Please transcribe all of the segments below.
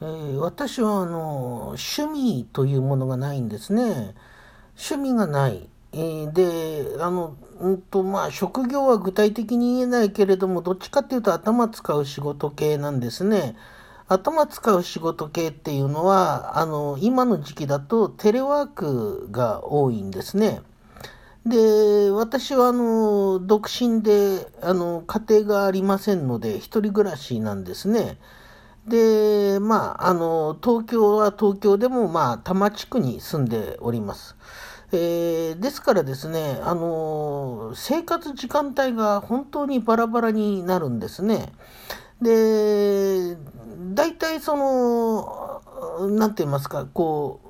えー、私はあの趣味というものがないんですね。趣味がない。えー、で、あの、うんと、まあ、職業は具体的に言えないけれども、どっちかっていうと頭使う仕事系なんですね。頭使う仕事系っていうのは、あの、今の時期だとテレワークが多いんですね。で、私はあの、独身で、あの、家庭がありませんので、一人暮らしなんですね。で、まあ、あの、東京は東京でも、まあ、多摩地区に住んでおります。えー、ですからですね、あの、生活時間帯が本当にバラバラになるんですね。で、大体その、なんて言いますか、こう、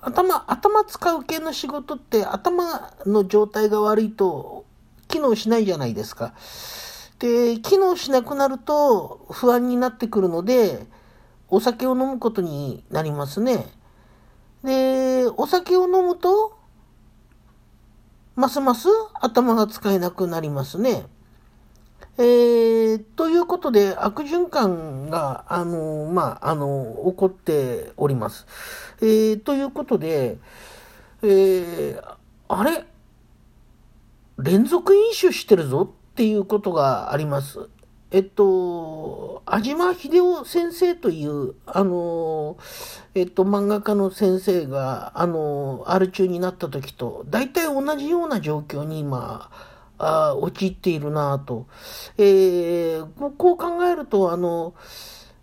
頭、頭使う系の仕事って頭の状態が悪いと機能しないじゃないですか。で、機能しなくなると不安になってくるので、お酒を飲むことになりますね。で、お酒を飲むと、ますます頭が使えなくなりますね。えー、ということで、悪循環が、あの、まあ、あの、起こっております。えー、ということで、えー、あれ？連続飲酒してるぞっていうことがあります。えっと、安島秀夫先生という、あの、えっと、漫画家の先生が、あの、R 中になった時と、大体同じような状況に今、あ陥っているなと。えー、こう考えると、あの、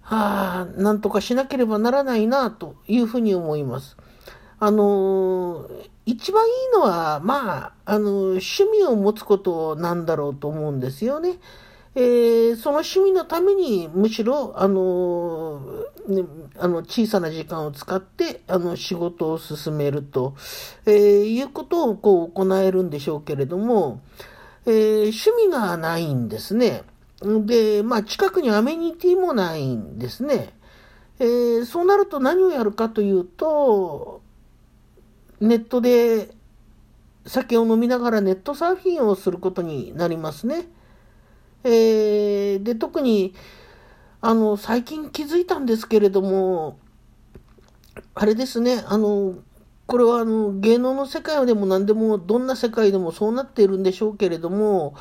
はあ、なんとかしなければならないなというふうに思います。あの、一番いいのは、まあ、あの、趣味を持つことなんだろうと思うんですよね。えー、その趣味のために、むしろ、あの、ね、あの、小さな時間を使って、あの、仕事を進めると、え、いうことを、こう、行えるんでしょうけれども、え、趣味がないんですね。で、まあ、近くにアメニティもないんですね。えー、そうなると何をやるかというと、ネットで酒を飲みながらネットサーフィンをすることになりますね。えー、で、特に、あの、最近気づいたんですけれども、あれですね、あの、これはあの芸能の世界でも何でも、どんな世界でもそうなっているんでしょうけれども、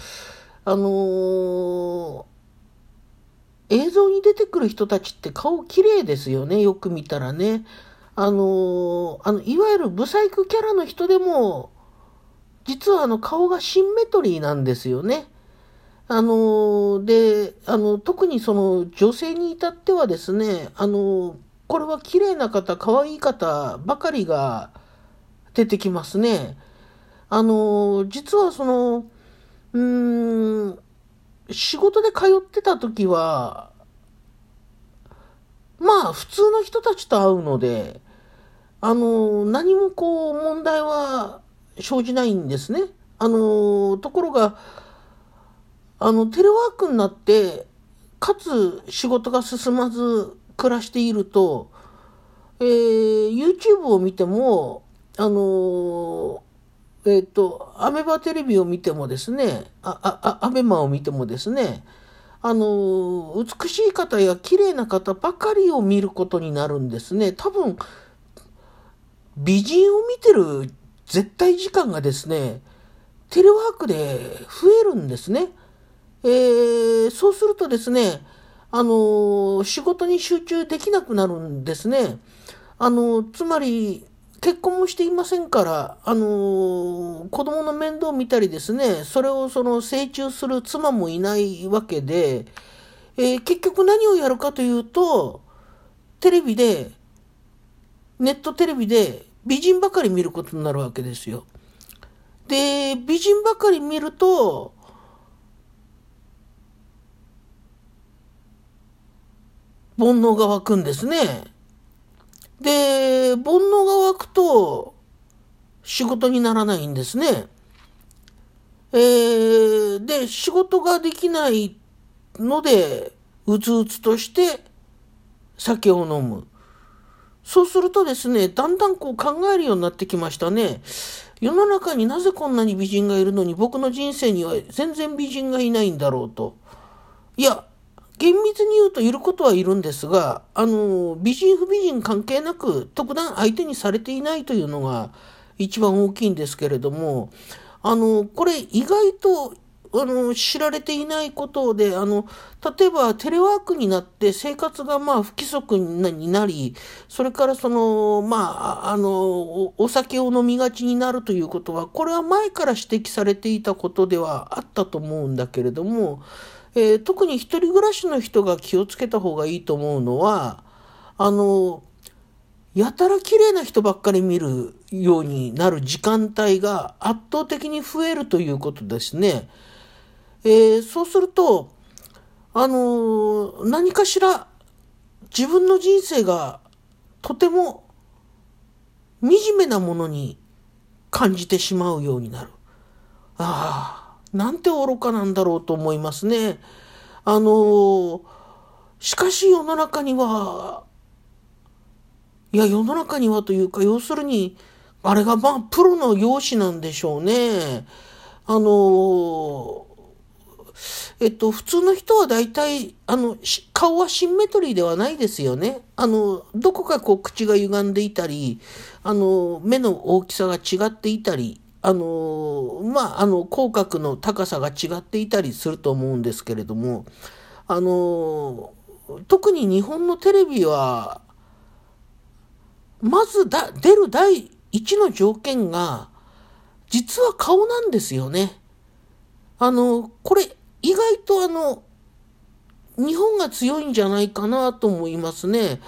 あのー、映像に出てくる人たちって顔綺麗ですよね、よく見たらね。あの、あの、いわゆるブサイクキャラの人でも、実はあの顔がシンメトリーなんですよね。あの、で、あの、特にその女性に至ってはですね、あの、これは綺麗な方、可愛い方ばかりが出てきますね。あの、実はその、うーん、仕事で通ってた時は、まあ普通の人たちと会うので、あの、何もこう問題は生じないんですね。あの、ところが、あの、テレワークになって、かつ仕事が進まず暮らしていると、えー、YouTube を見ても、あのえっ、ー、と、アメバテレビを見てもですね、あ、あ、アベマを見てもですね、あの美しい方や綺麗な方ばかりを見ることになるんですね。多分、美人を見てる絶対時間がですね、テレワークで増えるんですね。えー、そうするとですね、あの仕事に集中できなくなるんですね。あのつまり、結婚もしていませんから、あの子供の面倒を見たりですね、それをその成長する妻もいないわけで、えー、結局何をやるかというと、テレビでネットテレビで美人ばかり見ることになるわけですよ。で、美人ばかり見ると、煩悩が湧くんですね。で、煩悩が湧くと、仕事にならないんですね。えー、で、仕事ができないので、うつうつとして酒を飲む。そうするとですね、だんだんこう考えるようになってきましたね。世の中になぜこんなに美人がいるのに僕の人生には全然美人がいないんだろうと。いや、厳密に言うといることはいるんですが、あの、美人不美人関係なく特段相手にされていないというのが一番大きいんですけれども、あの、これ意外とあの、知られていないことで、あの、例えばテレワークになって生活がまあ不規則になり、それからその、まあ、あの、お酒を飲みがちになるということは、これは前から指摘されていたことではあったと思うんだけれども、えー、特に一人暮らしの人が気をつけた方がいいと思うのは、あの、やたら綺麗な人ばっかり見るようになる時間帯が圧倒的に増えるということですね。えー、そうすると、あのー、何かしら自分の人生がとても惨めなものに感じてしまうようになる。ああ、なんて愚かなんだろうと思いますね。あのー、しかし世の中には、いや、世の中にはというか、要するに、あれがまあ、プロの容姿なんでしょうね。あのー、えっと、普通の人は大体、あの、顔はシンメトリーではないですよね。あの、どこかこう口が歪んでいたり、あの、目の大きさが違っていたり、あの、まあ、あの、口角の高さが違っていたりすると思うんですけれども、あの、特に日本のテレビは、まずだ、出る第一の条件が、実は顔なんですよね。あの、これ、意外とあの、日本が強いんじゃないかなと思いますね。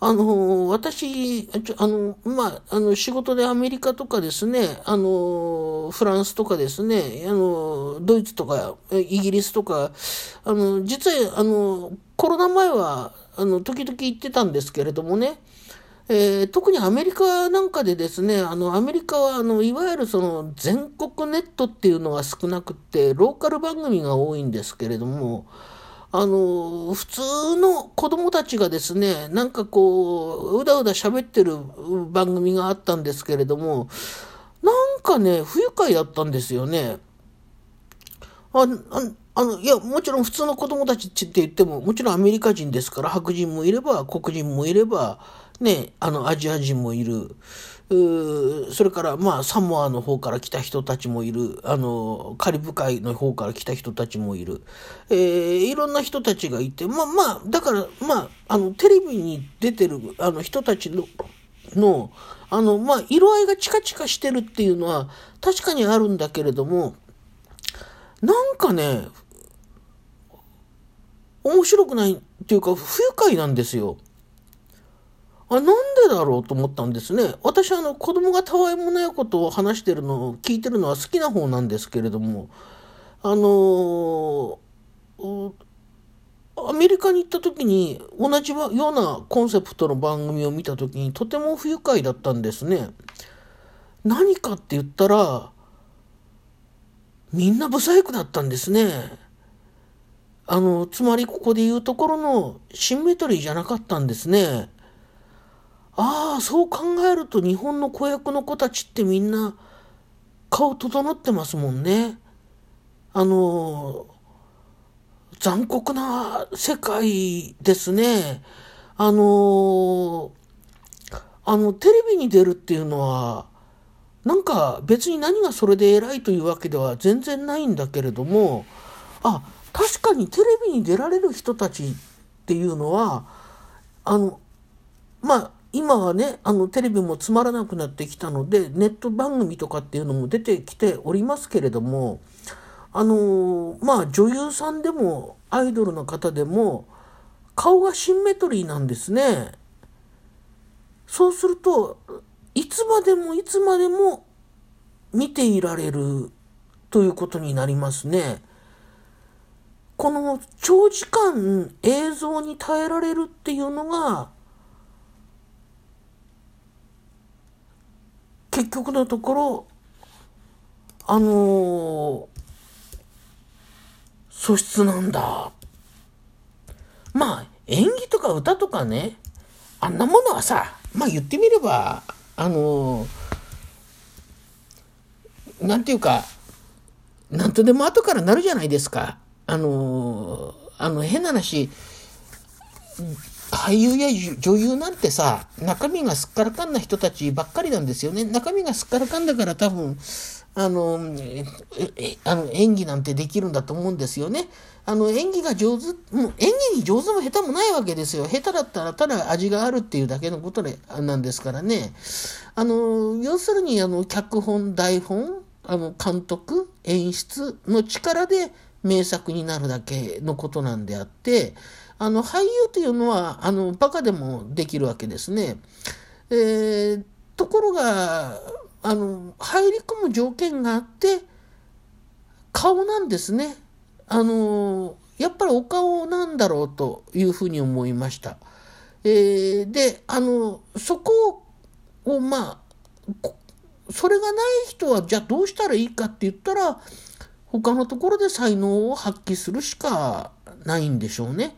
あの、私、あの、まあ、あの、仕事でアメリカとかですね、あの、フランスとかですね、あの、ドイツとか、イギリスとか、あの、実は、あの、コロナ前は、あの、時々行ってたんですけれどもね、えー、特にアメリカなんかでですね、あの、アメリカは、あの、いわゆるその、全国ネットっていうのが少なくて、ローカル番組が多いんですけれども、あの、普通の子供たちがですね、なんかこう、うだうだ喋ってる番組があったんですけれども、なんかね、不愉快だったんですよね。あ、ああの、いや、もちろん普通の子供たちって言っても、もちろんアメリカ人ですから、白人もいれば、黒人もいれば、ね、あの、アジア人もいる。それから、まあ、サモアの方から来た人たちもいる。あの、カリブ海の方から来た人たちもいる。えー、いろんな人たちがいて、まあまあ、だから、まあ、あの、テレビに出てる、あの、人たちの、の、あの、まあ、色合いがチカチカしてるっていうのは、確かにあるんだけれども、なんかね、面白くないっていうか、不愉快なんですよ。あ、なんでだろうと思ったんですね。私はあの子供がたわいもないことを話してるのを聞いてるのは好きな方なんですけれども、あのアメリカに行った時に同じようなコンセプトの番組を見た時にとても不愉快だったんですね。何かって言ったら、みんな不細工だったんですね。あの、つまりここで言うところのシンメトリーじゃなかったんですね。ああ、そう考えると日本の子役の子たちってみんな顔整ってますもんね。あの、残酷な世界ですね。あの、あの、テレビに出るっていうのは、なんか別に何がそれで偉いというわけでは全然ないんだけれども、あ、確かにテレビに出られる人たちっていうのは、あの、まあ、今はね、あの、テレビもつまらなくなってきたので、ネット番組とかっていうのも出てきておりますけれども、あのまあ、女優さんでも、アイドルの方でも、顔がシンメトリーなんですね。そうすると、いつまでもいつまでも見ていられるということになりますね。この長時間映像に耐えられるっていうのが、結局のところ、あのー、素質なんだ。まあ、演技とか歌とかね、あんなものはさ、まあ言ってみれば、あのー、なんていうか、なんとでも後からなるじゃないですか。あのー、あの、変な話、俳優や女優なんてさ、中身がすっからかんな人たちばっかりなんですよね。中身がすっからかんだから多分、あの、あの演技なんてできるんだと思うんですよね。あの、演技が上手、もう演技に上手も下手もないわけですよ。下手だったらただ味があるっていうだけのことなんですからね。あの、要するに、あの、脚本、台本、あの、監督、演出の力で名作になるだけのことなんであって、あの、俳優というのは、あの、バカでもできるわけですね。えー、ところが、あの、入り込む条件があって、顔なんですね。あの、やっぱりお顔なんだろうというふうに思いました。えー、で、あの、そこを、まあ、それがない人は、じゃあどうしたらいいかって言ったら、他のところで才能を発揮するしかないんでしょうね。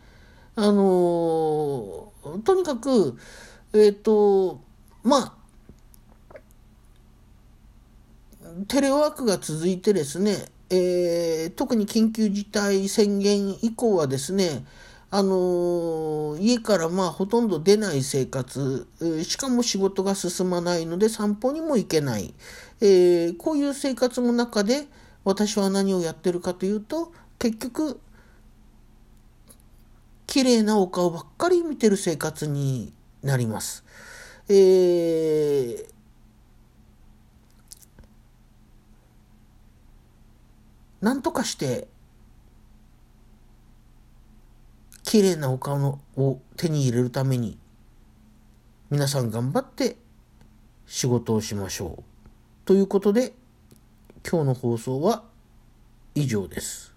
あの、とにかく、えっ、ー、と、まあ、テレワークが続いてですね、えー、特に緊急事態宣言以降はですね、あの家からまあほとんど出ない生活、しかも仕事が進まないので散歩にも行けない、え、こういう生活の中で私は何をやってるかというと、結局、綺麗なお顔ばっかり見てる生活になります。えー、なんとかして綺麗なお顔のを手に入れるために皆さん頑張って仕事をしましょう。ということで今日の放送は以上です。